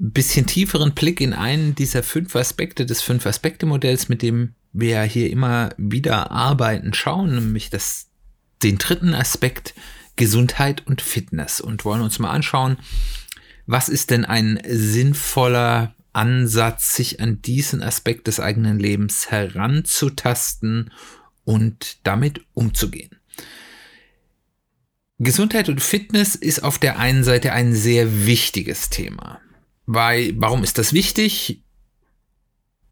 bisschen tieferen Blick in einen dieser fünf Aspekte des Fünf-Aspekte-Modells, mit dem wir hier immer wieder arbeiten, schauen, nämlich das, den dritten Aspekt Gesundheit und Fitness und wollen uns mal anschauen, was ist denn ein sinnvoller Ansatz, sich an diesen Aspekt des eigenen Lebens heranzutasten und damit umzugehen. Gesundheit und Fitness ist auf der einen Seite ein sehr wichtiges Thema. Weil, warum ist das wichtig?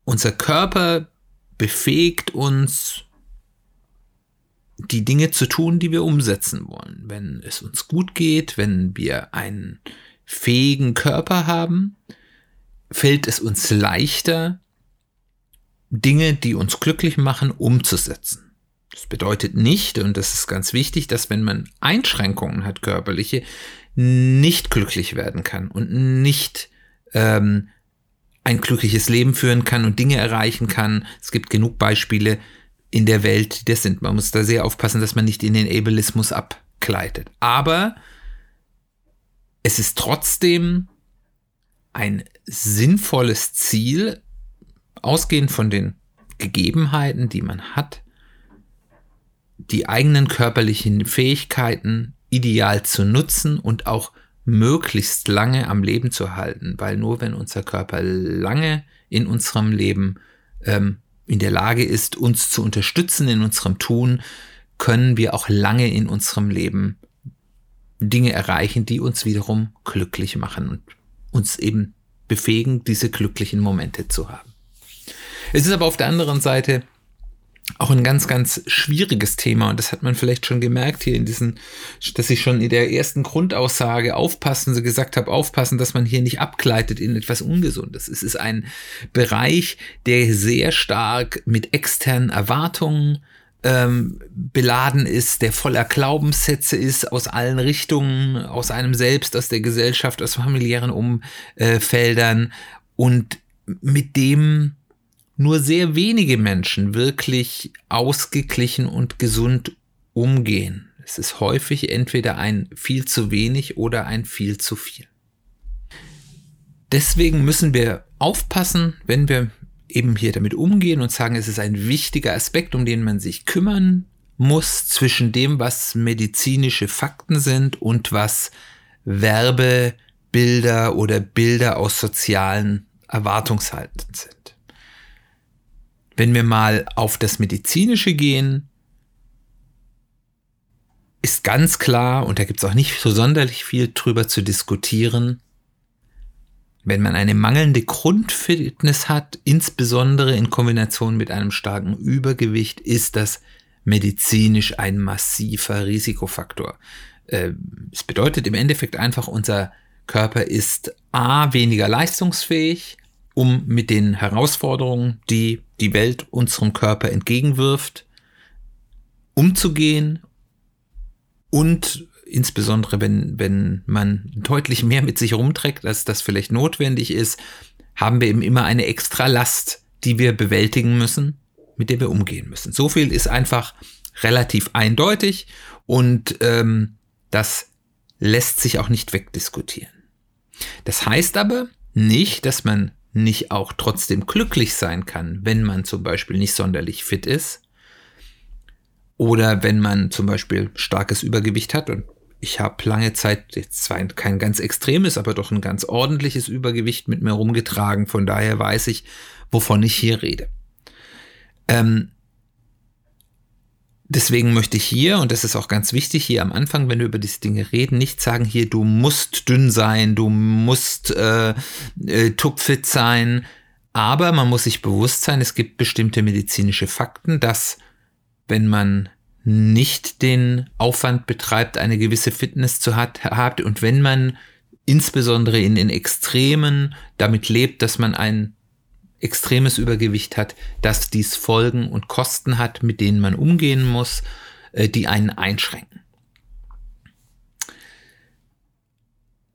Unser Körper befähigt uns, die Dinge zu tun, die wir umsetzen wollen. Wenn es uns gut geht, wenn wir einen fähigen Körper haben, fällt es uns leichter, Dinge, die uns glücklich machen, umzusetzen. Das bedeutet nicht, und das ist ganz wichtig, dass wenn man Einschränkungen hat, körperliche, nicht glücklich werden kann und nicht ähm, ein glückliches Leben führen kann und Dinge erreichen kann. Es gibt genug Beispiele in der Welt, die das sind. Man muss da sehr aufpassen, dass man nicht in den Ableismus abgleitet. Aber es ist trotzdem ein sinnvolles Ziel, ausgehend von den Gegebenheiten, die man hat, die eigenen körperlichen Fähigkeiten ideal zu nutzen und auch möglichst lange am Leben zu halten, weil nur wenn unser Körper lange in unserem Leben ähm, in der Lage ist, uns zu unterstützen in unserem Tun, können wir auch lange in unserem Leben Dinge erreichen, die uns wiederum glücklich machen und uns eben befähigen, diese glücklichen Momente zu haben. Es ist aber auf der anderen Seite auch ein ganz, ganz schwieriges Thema. Und das hat man vielleicht schon gemerkt hier in diesen, dass ich schon in der ersten Grundaussage aufpassen, so gesagt habe, aufpassen, dass man hier nicht abgleitet in etwas Ungesundes. Es ist ein Bereich, der sehr stark mit externen Erwartungen ähm, beladen ist, der voller Glaubenssätze ist aus allen Richtungen, aus einem selbst, aus der Gesellschaft, aus familiären Umfeldern und mit dem nur sehr wenige Menschen wirklich ausgeglichen und gesund umgehen. Es ist häufig entweder ein viel zu wenig oder ein viel zu viel. Deswegen müssen wir aufpassen, wenn wir eben hier damit umgehen und sagen, es ist ein wichtiger Aspekt, um den man sich kümmern muss, zwischen dem, was medizinische Fakten sind und was Werbebilder oder Bilder aus sozialen Erwartungshalten sind. Wenn wir mal auf das Medizinische gehen, ist ganz klar, und da gibt es auch nicht so sonderlich viel drüber zu diskutieren, wenn man eine mangelnde Grundfitness hat, insbesondere in Kombination mit einem starken Übergewicht, ist das medizinisch ein massiver Risikofaktor. Äh, es bedeutet im Endeffekt einfach, unser Körper ist a weniger leistungsfähig, um mit den Herausforderungen, die die Welt unserem Körper entgegenwirft, umzugehen und insbesondere wenn, wenn man deutlich mehr mit sich rumträgt, als das vielleicht notwendig ist, haben wir eben immer eine extra Last, die wir bewältigen müssen, mit der wir umgehen müssen. So viel ist einfach relativ eindeutig und ähm, das lässt sich auch nicht wegdiskutieren. Das heißt aber nicht, dass man nicht auch trotzdem glücklich sein kann, wenn man zum Beispiel nicht sonderlich fit ist oder wenn man zum Beispiel starkes Übergewicht hat und ich habe lange Zeit jetzt zwar kein ganz extremes, aber doch ein ganz ordentliches Übergewicht mit mir rumgetragen. Von daher weiß ich, wovon ich hier rede. Ähm, Deswegen möchte ich hier, und das ist auch ganz wichtig, hier am Anfang, wenn wir über diese Dinge reden, nicht sagen, hier, du musst dünn sein, du musst äh, äh, tupfit sein, aber man muss sich bewusst sein, es gibt bestimmte medizinische Fakten, dass wenn man nicht den Aufwand betreibt, eine gewisse Fitness zu hat, hat und wenn man insbesondere in den Extremen damit lebt, dass man ein extremes Übergewicht hat, dass dies Folgen und Kosten hat, mit denen man umgehen muss, äh, die einen einschränken.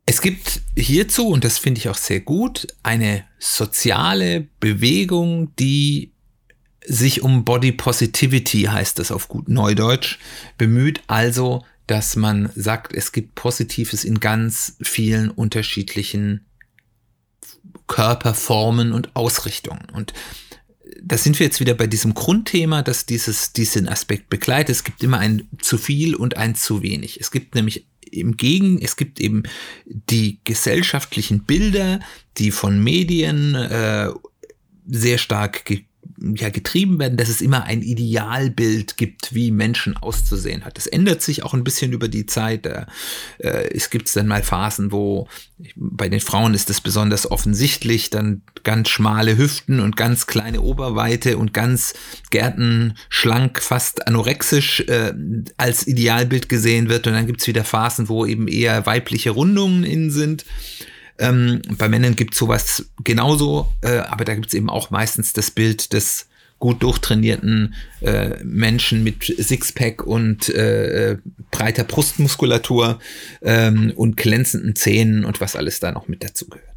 Es gibt hierzu, und das finde ich auch sehr gut, eine soziale Bewegung, die sich um Body Positivity, heißt das auf gut Neudeutsch, bemüht. Also, dass man sagt, es gibt Positives in ganz vielen unterschiedlichen Körperformen und Ausrichtungen. Und da sind wir jetzt wieder bei diesem Grundthema, dass dieses, diesen Aspekt begleitet. Es gibt immer ein zu viel und ein zu wenig. Es gibt nämlich im Gegen, es gibt eben die gesellschaftlichen Bilder, die von Medien äh, sehr stark ja, getrieben werden, dass es immer ein Idealbild gibt, wie Menschen auszusehen hat. Das ändert sich auch ein bisschen über die Zeit. Äh, es gibt dann mal Phasen, wo bei den Frauen ist das besonders offensichtlich, dann ganz schmale Hüften und ganz kleine Oberweite und ganz gärtenschlank, fast anorexisch äh, als Idealbild gesehen wird. Und dann gibt's wieder Phasen, wo eben eher weibliche Rundungen innen sind. Ähm, bei Männern gibt es sowas genauso, äh, aber da gibt es eben auch meistens das Bild des gut durchtrainierten äh, Menschen mit Sixpack und äh, breiter Brustmuskulatur ähm, und glänzenden Zähnen und was alles da noch mit dazu gehört.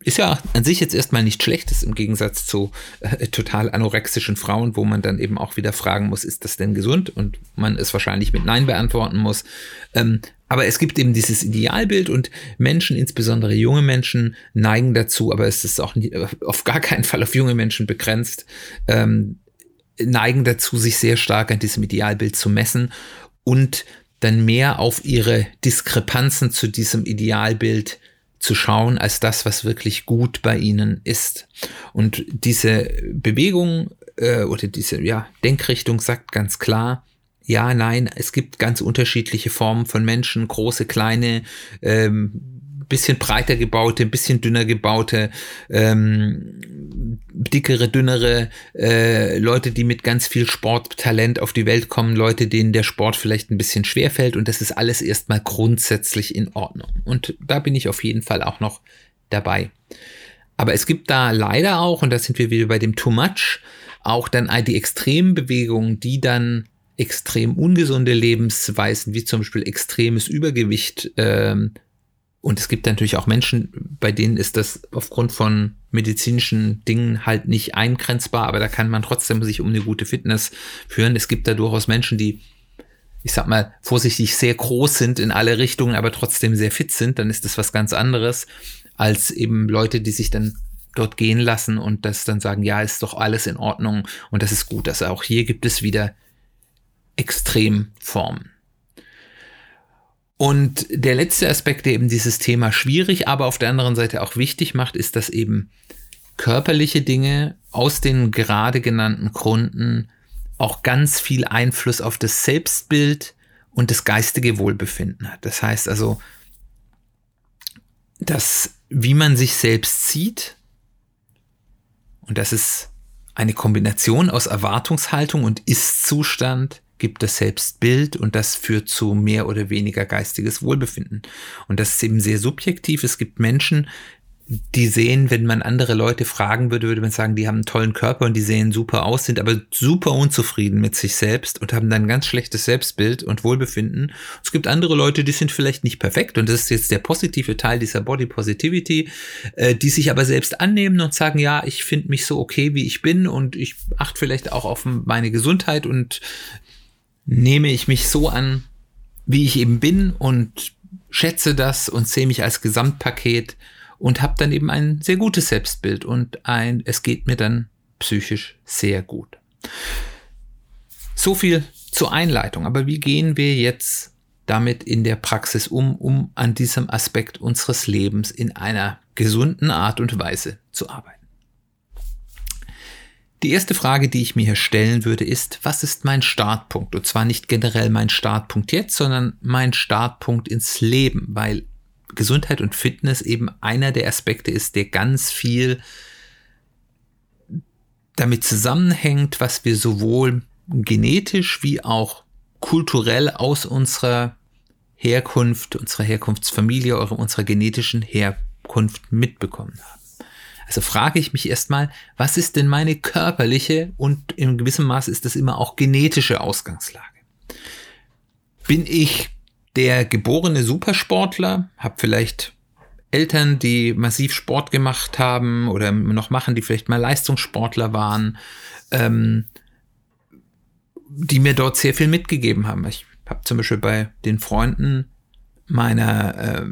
Ist ja an sich jetzt erstmal nicht schlechtes im Gegensatz zu äh, total anorexischen Frauen, wo man dann eben auch wieder fragen muss, ist das denn gesund? Und man es wahrscheinlich mit Nein beantworten muss. Ähm, aber es gibt eben dieses Idealbild und Menschen, insbesondere junge Menschen, neigen dazu, aber es ist auch nie, auf gar keinen Fall auf junge Menschen begrenzt, ähm, neigen dazu, sich sehr stark an diesem Idealbild zu messen und dann mehr auf ihre Diskrepanzen zu diesem Idealbild zu schauen als das, was wirklich gut bei ihnen ist. Und diese Bewegung äh, oder diese ja, Denkrichtung sagt ganz klar, ja, nein, es gibt ganz unterschiedliche Formen von Menschen, große, kleine, ähm, bisschen breiter gebaute, bisschen dünner gebaute, ähm, dickere, dünnere, äh, Leute, die mit ganz viel Sporttalent auf die Welt kommen, Leute, denen der Sport vielleicht ein bisschen schwer fällt und das ist alles erstmal grundsätzlich in Ordnung. Und da bin ich auf jeden Fall auch noch dabei. Aber es gibt da leider auch, und da sind wir wieder bei dem Too Much, auch dann die Extrembewegungen, die dann extrem ungesunde Lebensweisen, wie zum Beispiel extremes Übergewicht ähm, und es gibt natürlich auch Menschen, bei denen ist das aufgrund von medizinischen Dingen halt nicht eingrenzbar, aber da kann man trotzdem sich um eine gute Fitness führen. Es gibt da durchaus Menschen, die, ich sag mal, vorsichtig sehr groß sind in alle Richtungen, aber trotzdem sehr fit sind. Dann ist das was ganz anderes als eben Leute, die sich dann dort gehen lassen und das dann sagen, ja, ist doch alles in Ordnung und das ist gut. Also auch hier gibt es wieder Extremformen. Und der letzte Aspekt, der eben dieses Thema schwierig, aber auf der anderen Seite auch wichtig macht, ist, dass eben körperliche Dinge aus den gerade genannten Gründen auch ganz viel Einfluss auf das Selbstbild und das geistige Wohlbefinden hat. Das heißt also, dass wie man sich selbst sieht, und das ist eine Kombination aus Erwartungshaltung und Ist-Zustand, gibt das Selbstbild und das führt zu mehr oder weniger geistiges Wohlbefinden. Und das ist eben sehr subjektiv. Es gibt Menschen, die sehen, wenn man andere Leute fragen würde, würde man sagen, die haben einen tollen Körper und die sehen super aus, sind aber super unzufrieden mit sich selbst und haben dann ganz schlechtes Selbstbild und Wohlbefinden. Es gibt andere Leute, die sind vielleicht nicht perfekt und das ist jetzt der positive Teil dieser Body Positivity, äh, die sich aber selbst annehmen und sagen, ja, ich finde mich so okay, wie ich bin und ich achte vielleicht auch auf meine Gesundheit und nehme ich mich so an, wie ich eben bin und schätze das und sehe mich als Gesamtpaket und habe dann eben ein sehr gutes Selbstbild und ein, es geht mir dann psychisch sehr gut. So viel zur Einleitung. Aber wie gehen wir jetzt damit in der Praxis um, um an diesem Aspekt unseres Lebens in einer gesunden Art und Weise zu arbeiten? Die erste Frage, die ich mir hier stellen würde, ist, was ist mein Startpunkt? Und zwar nicht generell mein Startpunkt jetzt, sondern mein Startpunkt ins Leben, weil Gesundheit und Fitness eben einer der Aspekte ist, der ganz viel damit zusammenhängt, was wir sowohl genetisch wie auch kulturell aus unserer Herkunft, unserer Herkunftsfamilie, unserer genetischen Herkunft mitbekommen haben. Also frage ich mich erstmal, was ist denn meine körperliche und in gewissem Maß ist das immer auch genetische Ausgangslage? Bin ich der geborene Supersportler, habe vielleicht Eltern, die massiv Sport gemacht haben oder noch machen, die vielleicht mal Leistungssportler waren, ähm, die mir dort sehr viel mitgegeben haben. Ich habe zum Beispiel bei den Freunden meiner, äh,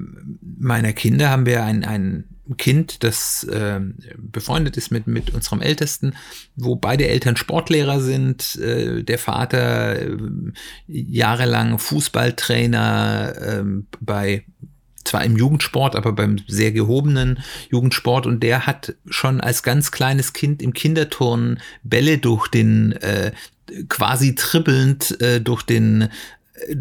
meiner Kinder haben wir ein, ein Kind, das äh, befreundet ist mit, mit unserem Ältesten, wo beide Eltern Sportlehrer sind, äh, der Vater äh, jahrelang Fußballtrainer äh, bei zwar im Jugendsport, aber beim sehr gehobenen Jugendsport. Und der hat schon als ganz kleines Kind im Kinderturnen Bälle durch den äh, quasi trippelnd äh, durch den äh,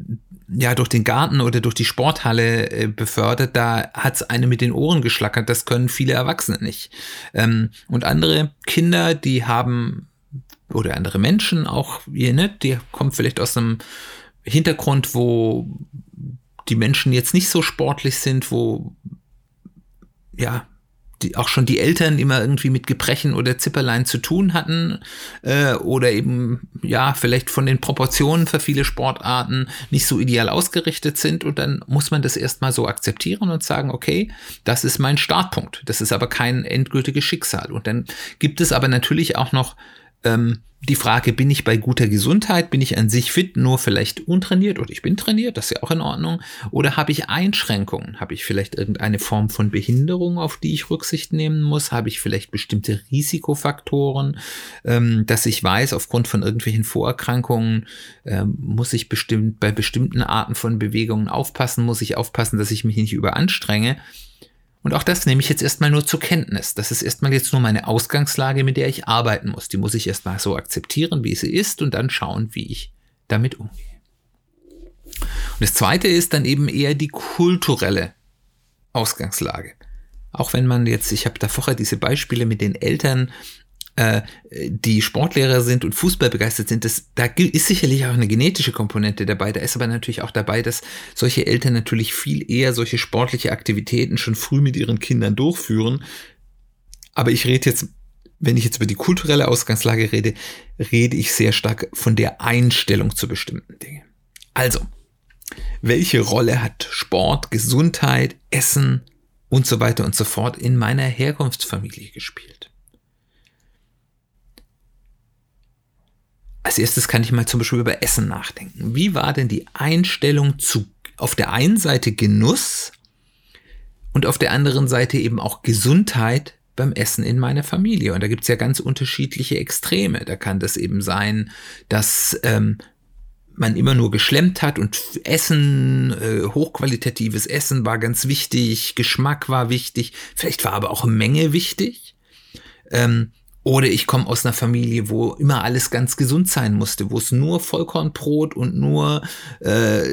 ja durch den Garten oder durch die Sporthalle äh, befördert, da hat's eine mit den Ohren geschlackert. Das können viele Erwachsene nicht. Ähm, und andere Kinder, die haben oder andere Menschen auch, ihr nicht, die kommen vielleicht aus einem Hintergrund, wo die Menschen jetzt nicht so sportlich sind, wo ja die, auch schon die Eltern immer irgendwie mit Gebrechen oder Zipperlein zu tun hatten äh, oder eben ja vielleicht von den Proportionen für viele Sportarten nicht so ideal ausgerichtet sind. Und dann muss man das erstmal so akzeptieren und sagen, okay, das ist mein Startpunkt, das ist aber kein endgültiges Schicksal. Und dann gibt es aber natürlich auch noch ähm, die Frage, bin ich bei guter Gesundheit, bin ich an sich fit, nur vielleicht untrainiert oder ich bin trainiert, das ist ja auch in Ordnung, oder habe ich Einschränkungen, habe ich vielleicht irgendeine Form von Behinderung, auf die ich Rücksicht nehmen muss, habe ich vielleicht bestimmte Risikofaktoren, ähm, dass ich weiß, aufgrund von irgendwelchen Vorerkrankungen ähm, muss ich bestimmt bei bestimmten Arten von Bewegungen aufpassen, muss ich aufpassen, dass ich mich nicht überanstrenge. Und auch das nehme ich jetzt erstmal nur zur Kenntnis. Das ist erstmal jetzt nur meine Ausgangslage, mit der ich arbeiten muss. Die muss ich erstmal so akzeptieren, wie sie ist und dann schauen, wie ich damit umgehe. Und das zweite ist dann eben eher die kulturelle Ausgangslage. Auch wenn man jetzt, ich habe da vorher diese Beispiele mit den Eltern äh, die Sportlehrer sind und Fußball begeistert sind, das, da ist sicherlich auch eine genetische Komponente dabei. Da ist aber natürlich auch dabei, dass solche Eltern natürlich viel eher solche sportliche Aktivitäten schon früh mit ihren Kindern durchführen. Aber ich rede jetzt, wenn ich jetzt über die kulturelle Ausgangslage rede, rede ich sehr stark von der Einstellung zu bestimmten Dingen. Also, welche Rolle hat Sport, Gesundheit, Essen und so weiter und so fort in meiner Herkunftsfamilie gespielt? Als erstes kann ich mal zum Beispiel über Essen nachdenken. Wie war denn die Einstellung zu auf der einen Seite Genuss und auf der anderen Seite eben auch Gesundheit beim Essen in meiner Familie? Und da gibt's ja ganz unterschiedliche Extreme. Da kann das eben sein, dass ähm, man immer nur geschlemmt hat und Essen, äh, hochqualitatives Essen war ganz wichtig, Geschmack war wichtig, vielleicht war aber auch Menge wichtig. Ähm, oder ich komme aus einer Familie, wo immer alles ganz gesund sein musste, wo es nur Vollkornbrot und nur äh,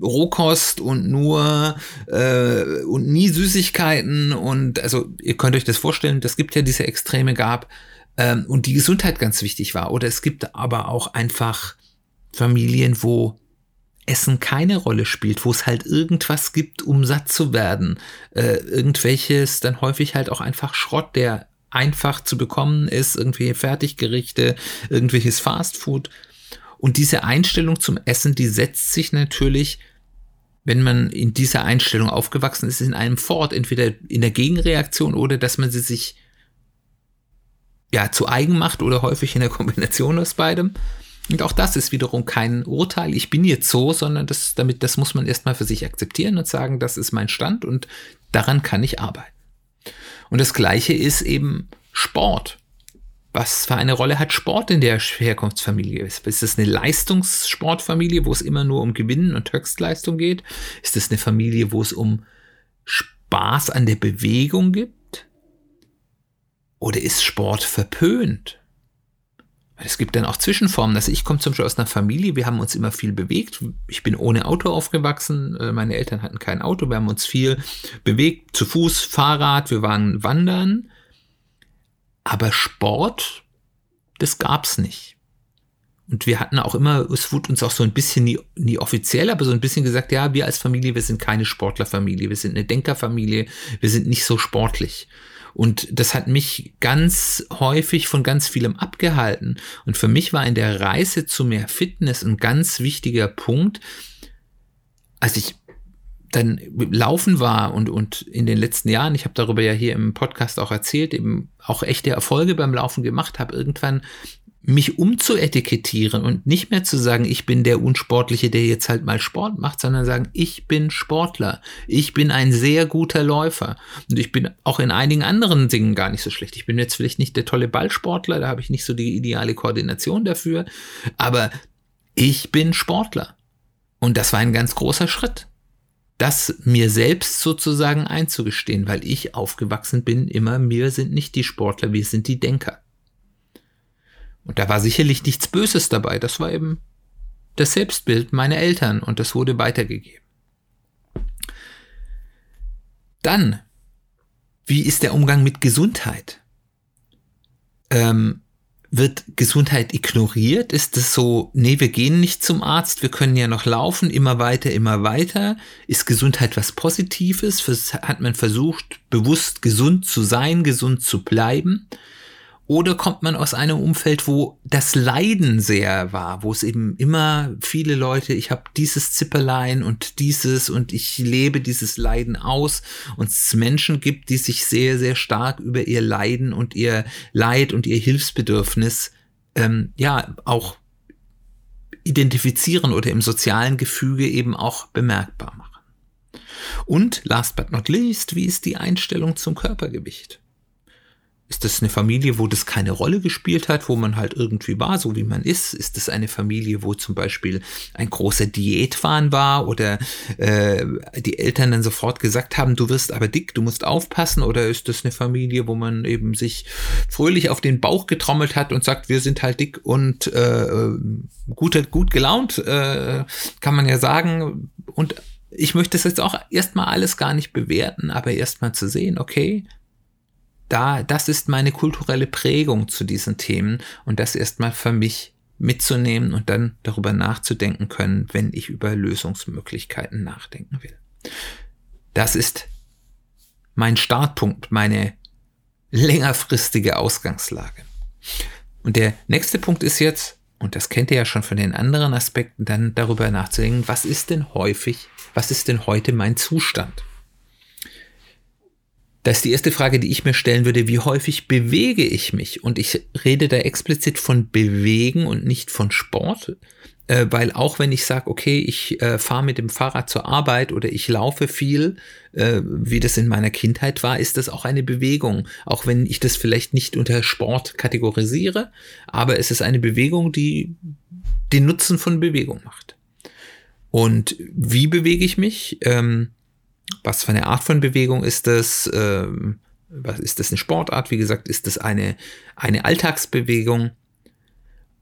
Rohkost und nur äh, und nie Süßigkeiten und also ihr könnt euch das vorstellen, das gibt ja diese Extreme gab ähm, und die Gesundheit ganz wichtig war. Oder es gibt aber auch einfach Familien, wo Essen keine Rolle spielt, wo es halt irgendwas gibt, um satt zu werden. Äh, irgendwelches dann häufig halt auch einfach Schrott, der einfach zu bekommen ist, irgendwie Fertiggerichte, irgendwelches Fastfood. Und diese Einstellung zum Essen, die setzt sich natürlich, wenn man in dieser Einstellung aufgewachsen ist, in einem fort, entweder in der Gegenreaktion oder dass man sie sich ja zu eigen macht oder häufig in der Kombination aus beidem. Und auch das ist wiederum kein Urteil, ich bin jetzt so, sondern das, damit, das muss man erstmal für sich akzeptieren und sagen, das ist mein Stand und daran kann ich arbeiten. Und das Gleiche ist eben Sport. Was für eine Rolle hat Sport in der Herkunftsfamilie? Ist es eine Leistungssportfamilie, wo es immer nur um Gewinnen und Höchstleistung geht? Ist es eine Familie, wo es um Spaß an der Bewegung gibt? Oder ist Sport verpönt? Es gibt dann auch Zwischenformen. Also ich komme zum Beispiel aus einer Familie, wir haben uns immer viel bewegt. Ich bin ohne Auto aufgewachsen. Äh, meine Eltern hatten kein Auto. Wir haben uns viel bewegt. Zu Fuß, Fahrrad, wir waren wandern. Aber Sport, das gab's nicht. Und wir hatten auch immer, es wurde uns auch so ein bisschen nie, nie offiziell, aber so ein bisschen gesagt, ja, wir als Familie, wir sind keine Sportlerfamilie, wir sind eine Denkerfamilie, wir sind nicht so sportlich. Und das hat mich ganz häufig von ganz vielem abgehalten. Und für mich war in der Reise zu mehr Fitness ein ganz wichtiger Punkt, als ich dann laufen war und, und in den letzten Jahren, ich habe darüber ja hier im Podcast auch erzählt, eben auch echte Erfolge beim Laufen gemacht habe, irgendwann mich umzuetikettieren und nicht mehr zu sagen, ich bin der Unsportliche, der jetzt halt mal Sport macht, sondern sagen, ich bin Sportler, ich bin ein sehr guter Läufer und ich bin auch in einigen anderen Dingen gar nicht so schlecht. Ich bin jetzt vielleicht nicht der tolle Ballsportler, da habe ich nicht so die ideale Koordination dafür, aber ich bin Sportler. Und das war ein ganz großer Schritt. Das mir selbst sozusagen einzugestehen, weil ich aufgewachsen bin, immer, wir sind nicht die Sportler, wir sind die Denker. Und da war sicherlich nichts Böses dabei. Das war eben das Selbstbild meiner Eltern und das wurde weitergegeben. Dann, wie ist der Umgang mit Gesundheit? Ähm, wird Gesundheit ignoriert? Ist es so, nee, wir gehen nicht zum Arzt, wir können ja noch laufen, immer weiter, immer weiter? Ist Gesundheit was Positives? Hat man versucht, bewusst gesund zu sein, gesund zu bleiben? Oder kommt man aus einem Umfeld, wo das Leiden sehr war, wo es eben immer viele Leute, ich habe dieses Zipperlein und dieses und ich lebe dieses Leiden aus und es Menschen gibt, die sich sehr, sehr stark über ihr Leiden und ihr Leid und ihr Hilfsbedürfnis ähm, ja auch identifizieren oder im sozialen Gefüge eben auch bemerkbar machen. Und last but not least, wie ist die Einstellung zum Körpergewicht? Ist das eine Familie, wo das keine Rolle gespielt hat, wo man halt irgendwie war, so wie man ist? Ist das eine Familie, wo zum Beispiel ein großer Diätwahn war oder äh, die Eltern dann sofort gesagt haben, du wirst aber dick, du musst aufpassen? Oder ist das eine Familie, wo man eben sich fröhlich auf den Bauch getrommelt hat und sagt, wir sind halt dick und äh, gut, gut gelaunt, äh, kann man ja sagen. Und ich möchte das jetzt auch erstmal alles gar nicht bewerten, aber erstmal zu sehen, okay, da, das ist meine kulturelle Prägung zu diesen Themen und das erstmal für mich mitzunehmen und dann darüber nachzudenken können, wenn ich über Lösungsmöglichkeiten nachdenken will. Das ist mein Startpunkt, meine längerfristige Ausgangslage. Und der nächste Punkt ist jetzt, und das kennt ihr ja schon von den anderen Aspekten, dann darüber nachzudenken, was ist denn häufig, was ist denn heute mein Zustand? Das ist die erste Frage, die ich mir stellen würde. Wie häufig bewege ich mich? Und ich rede da explizit von Bewegen und nicht von Sport. Äh, weil auch wenn ich sage, okay, ich äh, fahre mit dem Fahrrad zur Arbeit oder ich laufe viel, äh, wie das in meiner Kindheit war, ist das auch eine Bewegung. Auch wenn ich das vielleicht nicht unter Sport kategorisiere, aber es ist eine Bewegung, die den Nutzen von Bewegung macht. Und wie bewege ich mich? Ähm, was für eine Art von Bewegung ist das? Ähm, was ist das eine Sportart? Wie gesagt, ist das eine, eine Alltagsbewegung?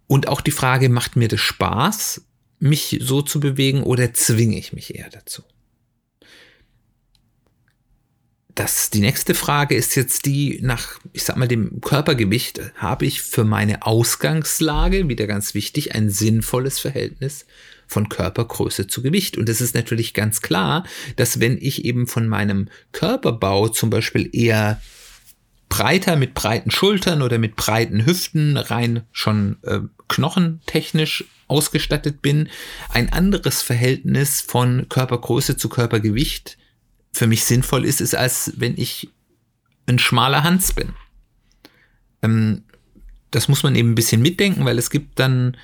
Und auch die Frage, macht mir das Spaß, mich so zu bewegen oder zwinge ich mich eher dazu? Das, die nächste Frage ist jetzt die nach, ich sag mal, dem Körpergewicht. Habe ich für meine Ausgangslage, wieder ganz wichtig, ein sinnvolles Verhältnis von Körpergröße zu Gewicht. Und es ist natürlich ganz klar, dass wenn ich eben von meinem Körperbau zum Beispiel eher breiter mit breiten Schultern oder mit breiten Hüften rein schon äh, knochentechnisch ausgestattet bin, ein anderes Verhältnis von Körpergröße zu Körpergewicht für mich sinnvoll ist, ist als wenn ich ein schmaler Hans bin. Ähm, das muss man eben ein bisschen mitdenken, weil es gibt dann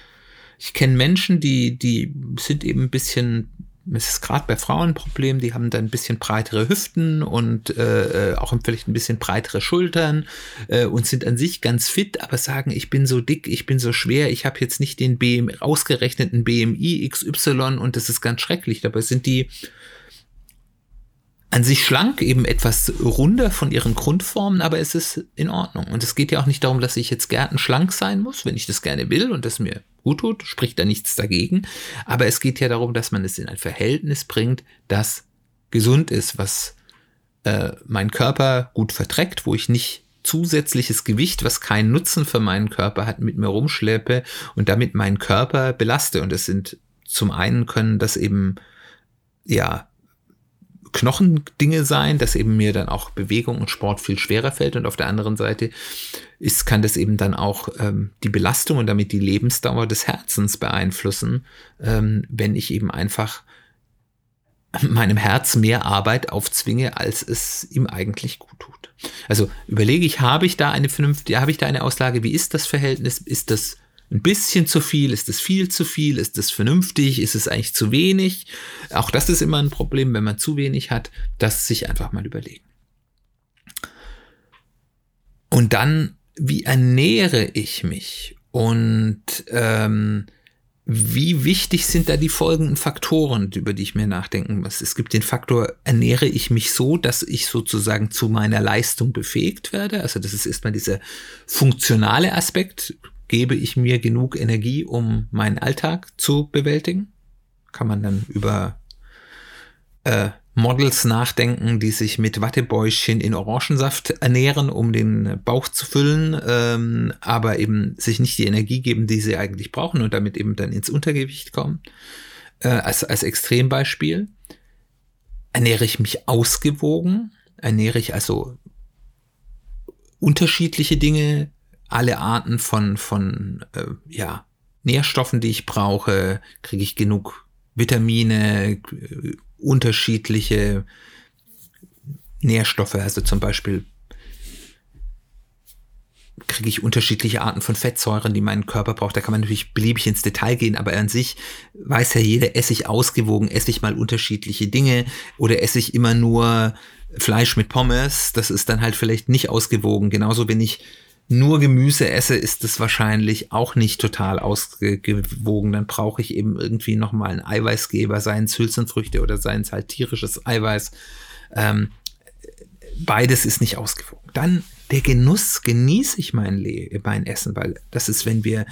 ich kenne Menschen, die, die sind eben ein bisschen, es ist gerade bei Frauen ein Problem, die haben dann ein bisschen breitere Hüften und äh, auch vielleicht ein bisschen breitere Schultern äh, und sind an sich ganz fit, aber sagen, ich bin so dick, ich bin so schwer, ich habe jetzt nicht den BM, ausgerechneten BMI XY und das ist ganz schrecklich. Dabei sind die an sich schlank, eben etwas runder von ihren Grundformen, aber es ist in Ordnung. Und es geht ja auch nicht darum, dass ich jetzt schlank sein muss, wenn ich das gerne will und das mir gut tut, spricht da nichts dagegen. Aber es geht ja darum, dass man es in ein Verhältnis bringt, das gesund ist, was äh, mein Körper gut verträgt, wo ich nicht zusätzliches Gewicht, was keinen Nutzen für meinen Körper hat, mit mir rumschleppe und damit meinen Körper belaste. Und es sind zum einen können das eben ja Knochendinge sein, dass eben mir dann auch Bewegung und Sport viel schwerer fällt und auf der anderen Seite ist, kann das eben dann auch ähm, die Belastung und damit die Lebensdauer des Herzens beeinflussen, ähm, wenn ich eben einfach meinem Herz mehr Arbeit aufzwinge, als es ihm eigentlich gut tut. Also überlege ich, habe ich da eine vernünftige, habe ich da eine Auslage, wie ist das Verhältnis? Ist das ein bisschen zu viel? Ist es viel zu viel? Ist es vernünftig? Ist es eigentlich zu wenig? Auch das ist immer ein Problem, wenn man zu wenig hat, das sich einfach mal überlegen. Und dann, wie ernähre ich mich? Und ähm, wie wichtig sind da die folgenden Faktoren, über die ich mir nachdenken muss? Es gibt den Faktor, ernähre ich mich so, dass ich sozusagen zu meiner Leistung befähigt werde? Also das ist erstmal dieser funktionale Aspekt gebe ich mir genug Energie, um meinen Alltag zu bewältigen? Kann man dann über äh, Models nachdenken, die sich mit Wattebäuschen in Orangensaft ernähren, um den Bauch zu füllen, ähm, aber eben sich nicht die Energie geben, die sie eigentlich brauchen und damit eben dann ins Untergewicht kommen. Äh, als, als Extrembeispiel. Ernähre ich mich ausgewogen? Ernähre ich also unterschiedliche Dinge alle Arten von, von äh, ja, Nährstoffen, die ich brauche, kriege ich genug Vitamine, äh, unterschiedliche Nährstoffe, also zum Beispiel kriege ich unterschiedliche Arten von Fettsäuren, die mein Körper braucht. Da kann man natürlich beliebig ins Detail gehen, aber an sich weiß ja jeder, esse ich ausgewogen, esse ich mal unterschiedliche Dinge oder esse ich immer nur Fleisch mit Pommes. Das ist dann halt vielleicht nicht ausgewogen. Genauso, wenn ich nur Gemüse esse, ist es wahrscheinlich auch nicht total ausgewogen. Dann brauche ich eben irgendwie nochmal einen Eiweißgeber, seien es Hülsenfrüchte oder seien es halt tierisches Eiweiß. Ähm, beides ist nicht ausgewogen. Dann der Genuss, genieße ich mein, Le mein Essen, weil das ist, wenn wir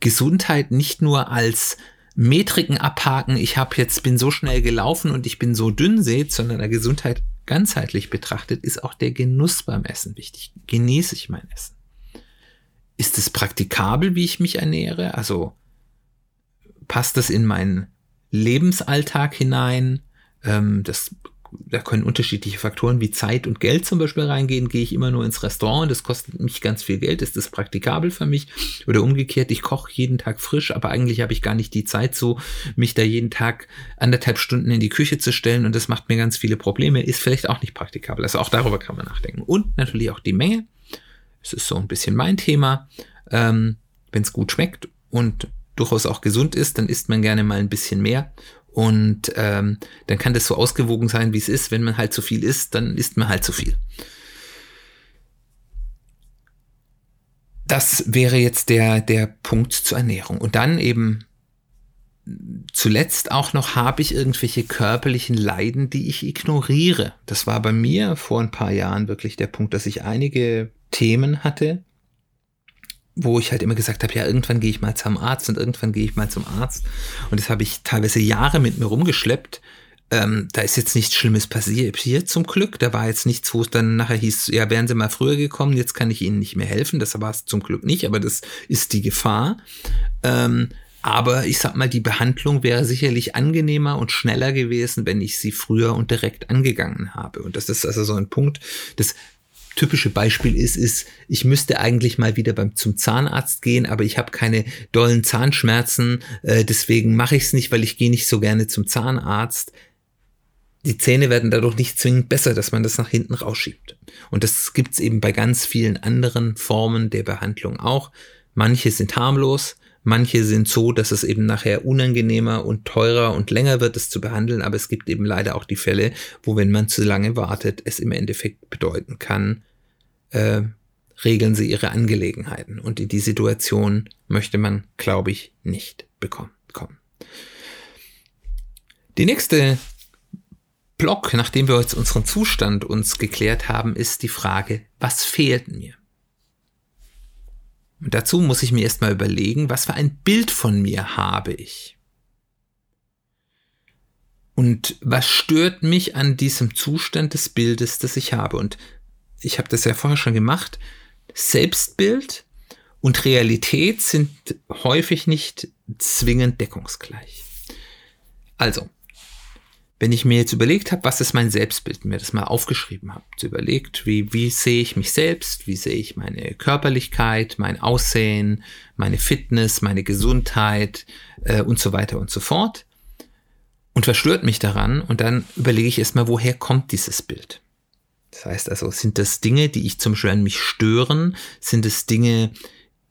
Gesundheit nicht nur als Metriken abhaken, ich habe jetzt bin so schnell gelaufen und ich bin so dünn seht, sondern der Gesundheit ganzheitlich betrachtet ist auch der Genuss beim Essen wichtig. Genieße ich mein Essen? Ist es praktikabel, wie ich mich ernähre? Also passt das in meinen Lebensalltag hinein? Ähm, das, da können unterschiedliche Faktoren wie Zeit und Geld zum Beispiel reingehen. Gehe ich immer nur ins Restaurant, das kostet mich ganz viel Geld. Ist das praktikabel für mich? Oder umgekehrt, ich koche jeden Tag frisch, aber eigentlich habe ich gar nicht die Zeit so, mich da jeden Tag anderthalb Stunden in die Küche zu stellen und das macht mir ganz viele Probleme. Ist vielleicht auch nicht praktikabel. Also auch darüber kann man nachdenken. Und natürlich auch die Menge. Es ist so ein bisschen mein Thema. Ähm, Wenn es gut schmeckt und durchaus auch gesund ist, dann isst man gerne mal ein bisschen mehr. Und ähm, dann kann das so ausgewogen sein, wie es ist. Wenn man halt zu viel isst, dann isst man halt zu viel. Das wäre jetzt der, der Punkt zur Ernährung. Und dann eben zuletzt auch noch, habe ich irgendwelche körperlichen Leiden, die ich ignoriere. Das war bei mir vor ein paar Jahren wirklich der Punkt, dass ich einige Themen hatte, wo ich halt immer gesagt habe, ja, irgendwann gehe ich mal zum Arzt und irgendwann gehe ich mal zum Arzt. Und das habe ich teilweise Jahre mit mir rumgeschleppt. Ähm, da ist jetzt nichts Schlimmes passiert hier zum Glück. Da war jetzt nichts, wo es dann nachher hieß, ja, wären Sie mal früher gekommen, jetzt kann ich Ihnen nicht mehr helfen. Das war es zum Glück nicht, aber das ist die Gefahr. Ähm, aber ich sag mal, die Behandlung wäre sicherlich angenehmer und schneller gewesen, wenn ich sie früher und direkt angegangen habe. Und das ist also so ein Punkt, das typische Beispiel ist, ist, ich müsste eigentlich mal wieder beim, zum Zahnarzt gehen, aber ich habe keine dollen Zahnschmerzen, äh, deswegen mache ich es nicht, weil ich gehe nicht so gerne zum Zahnarzt. Die Zähne werden dadurch nicht zwingend besser, dass man das nach hinten rausschiebt. Und das gibt's eben bei ganz vielen anderen Formen der Behandlung auch. Manche sind harmlos, Manche sind so, dass es eben nachher unangenehmer und teurer und länger wird, es zu behandeln, aber es gibt eben leider auch die Fälle, wo wenn man zu lange wartet, es im Endeffekt bedeuten kann, äh, regeln Sie Ihre Angelegenheiten. Und in die Situation möchte man, glaube ich, nicht bekommen. Kommen. Die nächste Block, nachdem wir jetzt unseren Zustand uns geklärt haben, ist die Frage, was fehlt mir? Und dazu muss ich mir erstmal überlegen, was für ein Bild von mir habe ich. Und was stört mich an diesem Zustand des Bildes, das ich habe? Und ich habe das ja vorher schon gemacht, Selbstbild und Realität sind häufig nicht zwingend deckungsgleich. Also, wenn ich mir jetzt überlegt habe, was ist mein Selbstbild, mir das mal aufgeschrieben habe, überlegt, wie, wie sehe ich mich selbst, wie sehe ich meine Körperlichkeit, mein Aussehen, meine Fitness, meine Gesundheit äh, und so weiter und so fort und verstört mich daran und dann überlege ich erstmal, woher kommt dieses Bild. Das heißt also, sind das Dinge, die ich zum Beispiel an mich stören? Sind es Dinge,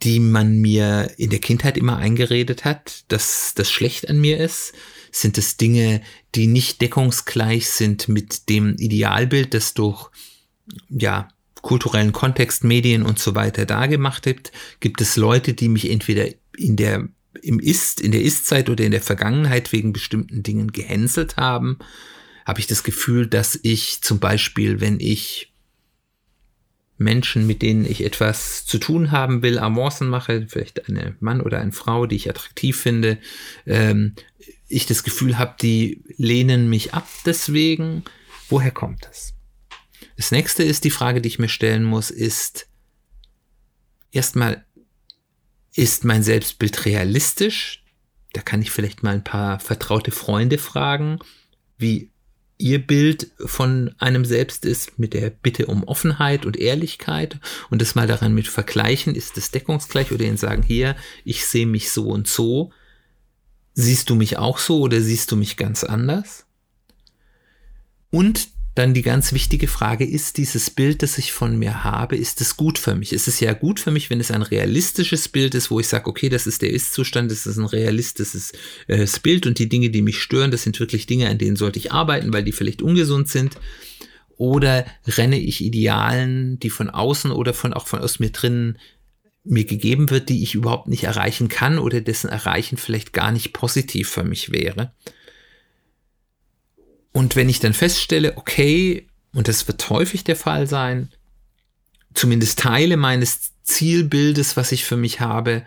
die man mir in der Kindheit immer eingeredet hat, dass das schlecht an mir ist? Sind es Dinge, die nicht deckungsgleich sind mit dem Idealbild, das durch, ja, kulturellen Kontext, Medien und so weiter dargemacht wird? Gibt es Leute, die mich entweder in der im Ist, in der Ist-Zeit oder in der Vergangenheit wegen bestimmten Dingen gehänselt haben? Habe ich das Gefühl, dass ich zum Beispiel, wenn ich Menschen, mit denen ich etwas zu tun haben will, Avancen mache, vielleicht eine Mann oder eine Frau, die ich attraktiv finde, ähm, ich das Gefühl habe, die lehnen mich ab deswegen. Woher kommt das? Das nächste ist die Frage, die ich mir stellen muss, ist erstmal, ist mein Selbstbild realistisch? Da kann ich vielleicht mal ein paar vertraute Freunde fragen, wie ihr Bild von einem selbst ist mit der Bitte um Offenheit und Ehrlichkeit und das mal daran mit vergleichen, ist es deckungsgleich oder ihnen sagen, hier, ich sehe mich so und so. Siehst du mich auch so oder siehst du mich ganz anders? Und dann die ganz wichtige Frage, ist dieses Bild, das ich von mir habe, ist es gut für mich? Ist es ja gut für mich, wenn es ein realistisches Bild ist, wo ich sage, okay, das ist der Ist-Zustand, das ist ein realistisches äh, Bild und die Dinge, die mich stören, das sind wirklich Dinge, an denen sollte ich arbeiten, weil die vielleicht ungesund sind. Oder renne ich Idealen, die von außen oder von auch von aus mir drinnen mir gegeben wird, die ich überhaupt nicht erreichen kann oder dessen Erreichen vielleicht gar nicht positiv für mich wäre. Und wenn ich dann feststelle, okay, und das wird häufig der Fall sein, zumindest Teile meines Zielbildes, was ich für mich habe,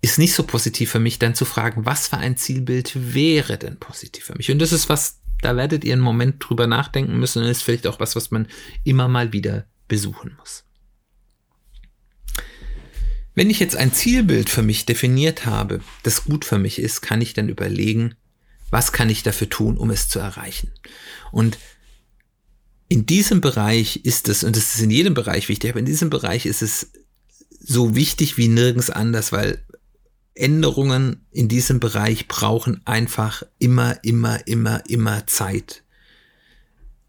ist nicht so positiv für mich, dann zu fragen, was für ein Zielbild wäre denn positiv für mich? Und das ist was, da werdet ihr einen Moment drüber nachdenken müssen und ist vielleicht auch was, was man immer mal wieder besuchen muss. Wenn ich jetzt ein Zielbild für mich definiert habe, das gut für mich ist, kann ich dann überlegen, was kann ich dafür tun, um es zu erreichen? Und in diesem Bereich ist es, und es ist in jedem Bereich wichtig, aber in diesem Bereich ist es so wichtig wie nirgends anders, weil Änderungen in diesem Bereich brauchen einfach immer, immer, immer, immer Zeit.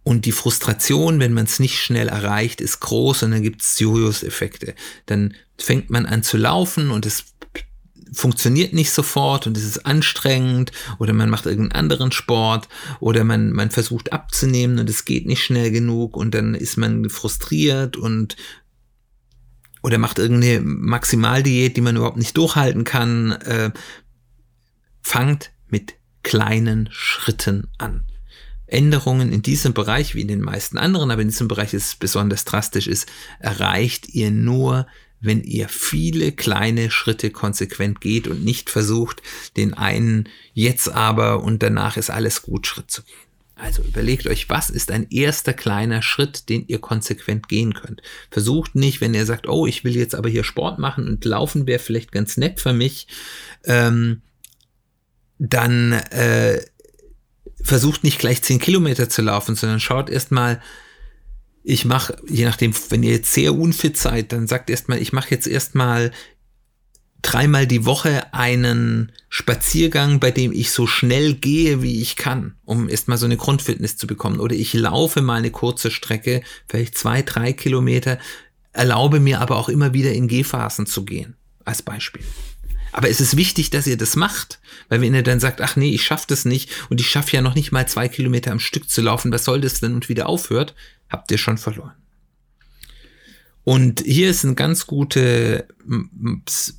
Und die Frustration, wenn man es nicht schnell erreicht, ist groß und dann gibt es Jojo-Effekte. Dann fängt man an zu laufen und es funktioniert nicht sofort und es ist anstrengend oder man macht irgendeinen anderen Sport oder man, man versucht abzunehmen und es geht nicht schnell genug und dann ist man frustriert und oder macht irgendeine Maximaldiät, die man überhaupt nicht durchhalten kann. Äh, fangt mit kleinen Schritten an. Änderungen in diesem Bereich, wie in den meisten anderen, aber in diesem Bereich ist es besonders drastisch ist, erreicht ihr nur, wenn ihr viele kleine Schritte konsequent geht und nicht versucht, den einen jetzt aber und danach ist alles gut Schritt zu gehen. Also überlegt euch, was ist ein erster kleiner Schritt, den ihr konsequent gehen könnt. Versucht nicht, wenn ihr sagt, oh, ich will jetzt aber hier Sport machen und laufen wäre vielleicht ganz nett für mich, ähm, dann äh, versucht nicht gleich zehn Kilometer zu laufen, sondern schaut erstmal, ich mache, je nachdem, wenn ihr jetzt sehr unfit seid, dann sagt erstmal, ich mache jetzt erstmal dreimal die Woche einen Spaziergang, bei dem ich so schnell gehe, wie ich kann, um erstmal so eine Grundfitness zu bekommen. Oder ich laufe mal eine kurze Strecke, vielleicht zwei, drei Kilometer, erlaube mir aber auch immer wieder in Gehphasen zu gehen, als Beispiel. Aber es ist wichtig, dass ihr das macht, weil wenn ihr dann sagt, ach nee, ich schaffe das nicht und ich schaffe ja noch nicht mal zwei Kilometer am Stück zu laufen, was soll das denn und wieder aufhört, habt ihr schon verloren. Und hier ist ein ganz gute,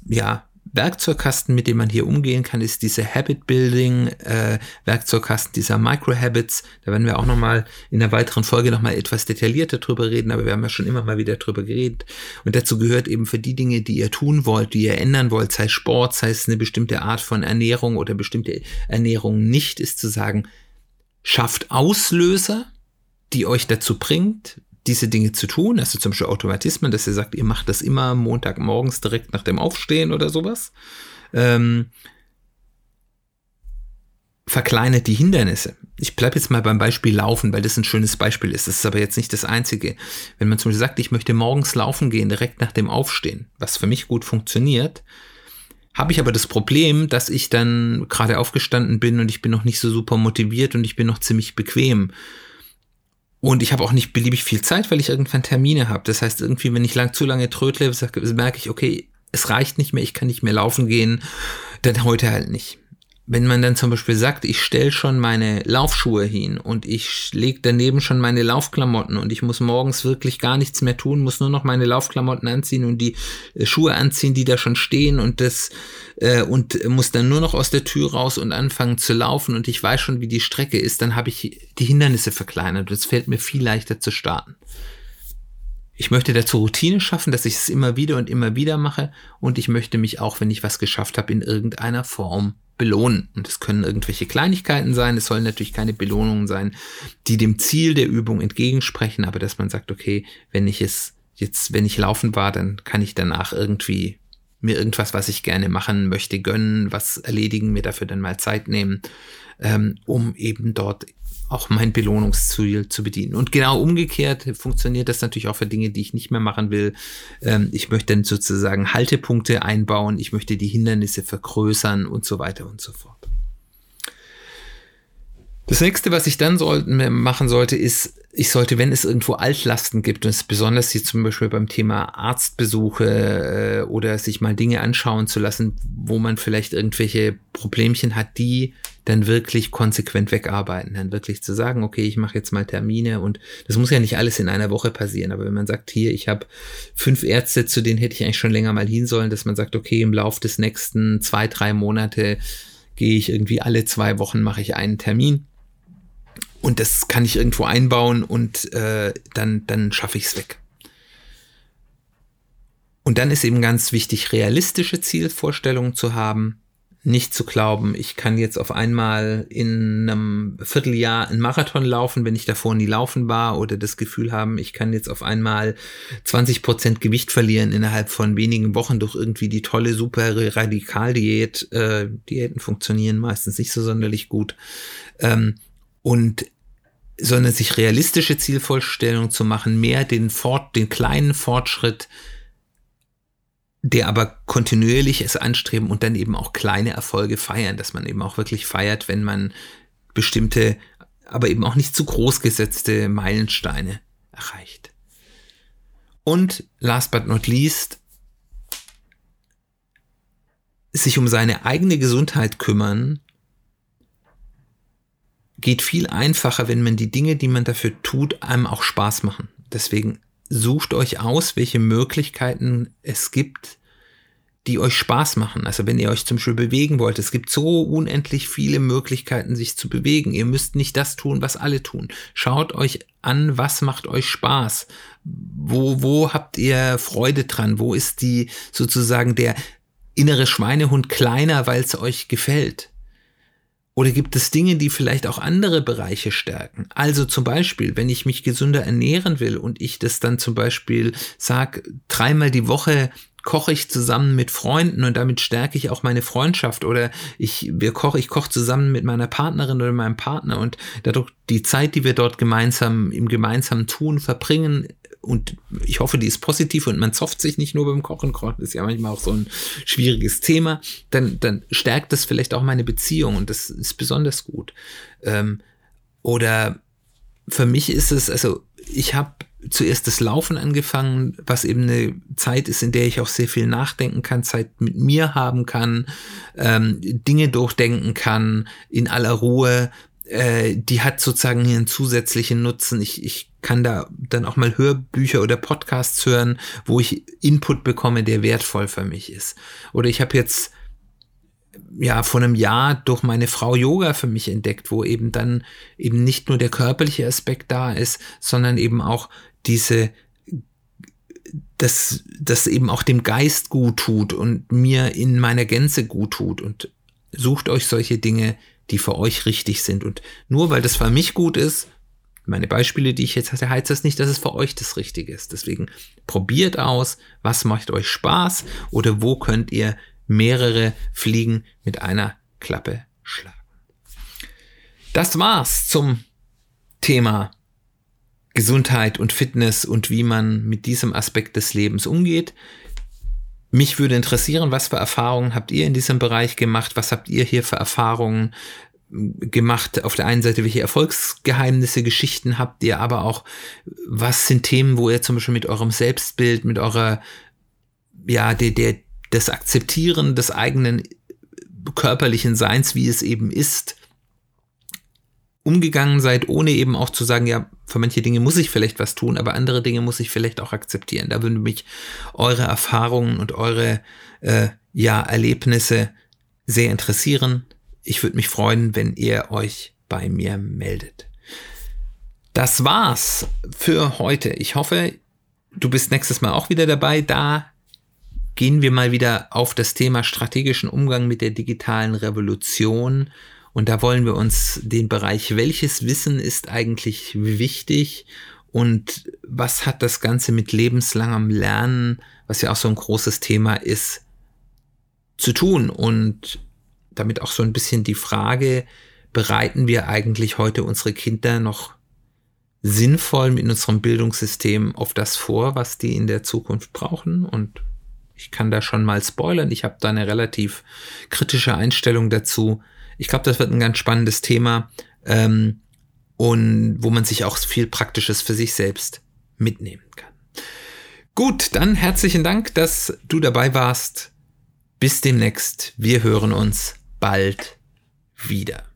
ja, Werkzeugkasten, mit dem man hier umgehen kann, ist diese Habit Building äh, Werkzeugkasten dieser Micro Habits. Da werden wir auch noch mal in einer weiteren Folge noch mal etwas detaillierter drüber reden, aber wir haben ja schon immer mal wieder drüber geredet. Und dazu gehört eben für die Dinge, die ihr tun wollt, die ihr ändern wollt, sei Sport, sei es eine bestimmte Art von Ernährung oder bestimmte Ernährung nicht, ist zu sagen, schafft Auslöser, die euch dazu bringt, diese Dinge zu tun, also zum Beispiel Automatismen, dass ihr sagt, ihr macht das immer Montagmorgens direkt nach dem Aufstehen oder sowas. Ähm, verkleinert die Hindernisse. Ich bleibe jetzt mal beim Beispiel Laufen, weil das ein schönes Beispiel ist. Das ist aber jetzt nicht das Einzige. Wenn man zum Beispiel sagt, ich möchte morgens laufen gehen, direkt nach dem Aufstehen, was für mich gut funktioniert, habe ich aber das Problem, dass ich dann gerade aufgestanden bin und ich bin noch nicht so super motiviert und ich bin noch ziemlich bequem. Und ich habe auch nicht beliebig viel Zeit, weil ich irgendwann Termine habe. Das heißt, irgendwie, wenn ich lang, zu lange trödle, merke ich, okay, es reicht nicht mehr, ich kann nicht mehr laufen gehen, dann heute halt nicht wenn man dann zum Beispiel sagt, ich stelle schon meine Laufschuhe hin und ich lege daneben schon meine Laufklamotten und ich muss morgens wirklich gar nichts mehr tun, muss nur noch meine Laufklamotten anziehen und die äh, Schuhe anziehen, die da schon stehen und das äh, und muss dann nur noch aus der Tür raus und anfangen zu laufen und ich weiß schon, wie die Strecke ist, dann habe ich die Hindernisse verkleinert und es fällt mir viel leichter zu starten. Ich möchte dazu Routine schaffen, dass ich es immer wieder und immer wieder mache und ich möchte mich auch, wenn ich was geschafft habe, in irgendeiner Form belohnen. Und es können irgendwelche Kleinigkeiten sein, es sollen natürlich keine Belohnungen sein, die dem Ziel der Übung entgegensprechen, aber dass man sagt, okay, wenn ich es jetzt, wenn ich laufen war, dann kann ich danach irgendwie mir irgendwas, was ich gerne machen möchte, gönnen, was erledigen, mir dafür dann mal Zeit nehmen, ähm, um eben dort auch mein Belohnungsziel zu bedienen. Und genau umgekehrt funktioniert das natürlich auch für Dinge, die ich nicht mehr machen will. Ähm, ich möchte dann sozusagen Haltepunkte einbauen, ich möchte die Hindernisse vergrößern und so weiter und so fort. Das nächste, was ich dann sollten, machen sollte, ist, ich sollte, wenn es irgendwo Altlasten gibt, und es besonders hier zum Beispiel beim Thema Arztbesuche äh, oder sich mal Dinge anschauen zu lassen, wo man vielleicht irgendwelche Problemchen hat, die dann wirklich konsequent wegarbeiten, dann wirklich zu sagen, okay, ich mache jetzt mal Termine und das muss ja nicht alles in einer Woche passieren, aber wenn man sagt, hier, ich habe fünf Ärzte, zu denen hätte ich eigentlich schon länger mal hin sollen, dass man sagt, okay, im Lauf des nächsten zwei, drei Monate gehe ich irgendwie alle zwei Wochen mache ich einen Termin und das kann ich irgendwo einbauen und äh, dann, dann schaffe ich es weg. Und dann ist eben ganz wichtig, realistische Zielvorstellungen zu haben. Nicht zu glauben, ich kann jetzt auf einmal in einem Vierteljahr einen Marathon laufen, wenn ich davor nie laufen war, oder das Gefühl haben, ich kann jetzt auf einmal 20 Prozent Gewicht verlieren innerhalb von wenigen Wochen durch irgendwie die tolle, super Radikaldiät. Äh, Diäten funktionieren meistens nicht so sonderlich gut. Ähm, und sondern sich realistische Zielvorstellungen zu machen, mehr den Fort, den kleinen Fortschritt, der aber kontinuierlich es anstreben und dann eben auch kleine Erfolge feiern, dass man eben auch wirklich feiert, wenn man bestimmte, aber eben auch nicht zu groß gesetzte Meilensteine erreicht. Und last but not least, sich um seine eigene Gesundheit kümmern geht viel einfacher, wenn man die Dinge, die man dafür tut, einem auch Spaß machen. Deswegen sucht euch aus, welche Möglichkeiten es gibt, die euch Spaß machen. Also wenn ihr euch zum Beispiel bewegen wollt, es gibt so unendlich viele Möglichkeiten, sich zu bewegen. Ihr müsst nicht das tun, was alle tun. Schaut euch an, was macht euch Spaß? Wo, wo habt ihr Freude dran? Wo ist die sozusagen der innere Schweinehund kleiner, weil es euch gefällt? Oder gibt es Dinge, die vielleicht auch andere Bereiche stärken? Also zum Beispiel, wenn ich mich gesünder ernähren will und ich das dann zum Beispiel sag, dreimal die Woche koche ich zusammen mit Freunden und damit stärke ich auch meine Freundschaft oder ich wir koche ich koche zusammen mit meiner Partnerin oder meinem Partner und dadurch die Zeit, die wir dort gemeinsam im gemeinsamen Tun verbringen, und ich hoffe, die ist positiv und man zofft sich nicht nur beim Kochen. Kochen ist ja manchmal auch so ein schwieriges Thema. Dann, dann stärkt das vielleicht auch meine Beziehung und das ist besonders gut. Ähm, oder für mich ist es, also ich habe zuerst das Laufen angefangen, was eben eine Zeit ist, in der ich auch sehr viel nachdenken kann, Zeit mit mir haben kann, ähm, Dinge durchdenken kann, in aller Ruhe. Äh, die hat sozusagen hier einen zusätzlichen Nutzen. Ich, ich kann da dann auch mal Hörbücher oder Podcasts hören, wo ich Input bekomme, der wertvoll für mich ist. Oder ich habe jetzt ja vor einem Jahr durch meine Frau Yoga für mich entdeckt, wo eben dann eben nicht nur der körperliche Aspekt da ist, sondern eben auch diese dass das eben auch dem Geist gut tut und mir in meiner Gänze gut tut und sucht euch solche Dinge, die für euch richtig sind und nur weil das für mich gut ist, meine Beispiele, die ich jetzt hatte, heißt das nicht, dass es für euch das Richtige ist. Deswegen probiert aus, was macht euch Spaß oder wo könnt ihr mehrere Fliegen mit einer Klappe schlagen. Das war's zum Thema Gesundheit und Fitness und wie man mit diesem Aspekt des Lebens umgeht. Mich würde interessieren, was für Erfahrungen habt ihr in diesem Bereich gemacht? Was habt ihr hier für Erfahrungen gemacht? Auf der einen Seite, welche Erfolgsgeheimnisse, Geschichten habt ihr, aber auch, was sind Themen, wo ihr zum Beispiel mit eurem Selbstbild, mit eurer, ja, der, der, das Akzeptieren des eigenen körperlichen Seins, wie es eben ist, umgegangen seid, ohne eben auch zu sagen, ja, für manche Dinge muss ich vielleicht was tun, aber andere Dinge muss ich vielleicht auch akzeptieren. Da würden mich eure Erfahrungen und eure äh, ja, Erlebnisse sehr interessieren. Ich würde mich freuen, wenn ihr euch bei mir meldet. Das war's für heute. Ich hoffe, du bist nächstes Mal auch wieder dabei. Da gehen wir mal wieder auf das Thema strategischen Umgang mit der digitalen Revolution und da wollen wir uns den Bereich, welches Wissen ist eigentlich wichtig und was hat das Ganze mit lebenslangem Lernen, was ja auch so ein großes Thema ist, zu tun. Und damit auch so ein bisschen die Frage, bereiten wir eigentlich heute unsere Kinder noch sinnvoll mit unserem Bildungssystem auf das vor, was die in der Zukunft brauchen? Und ich kann da schon mal spoilern, ich habe da eine relativ kritische Einstellung dazu. Ich glaube, das wird ein ganz spannendes Thema ähm, und wo man sich auch viel Praktisches für sich selbst mitnehmen kann. Gut, dann herzlichen Dank, dass du dabei warst. Bis demnächst. Wir hören uns bald wieder.